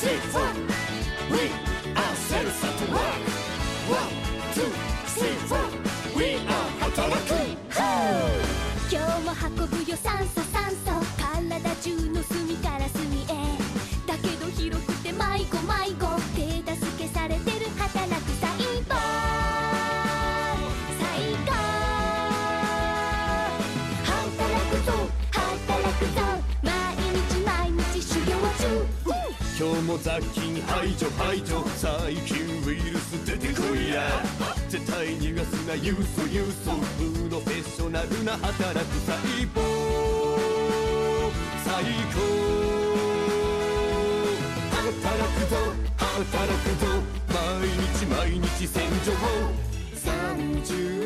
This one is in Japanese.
six, four. We are sense to work. One, two, three, four. We are 働く。今日も運ぶよ酸素。今日も雑菌排除排除細菌ウイルス出てこいや。絶対逃がすなユーソユーソプロフェッショナルな働く細胞最高。働くぞ働くぞ毎日毎日洗浄を37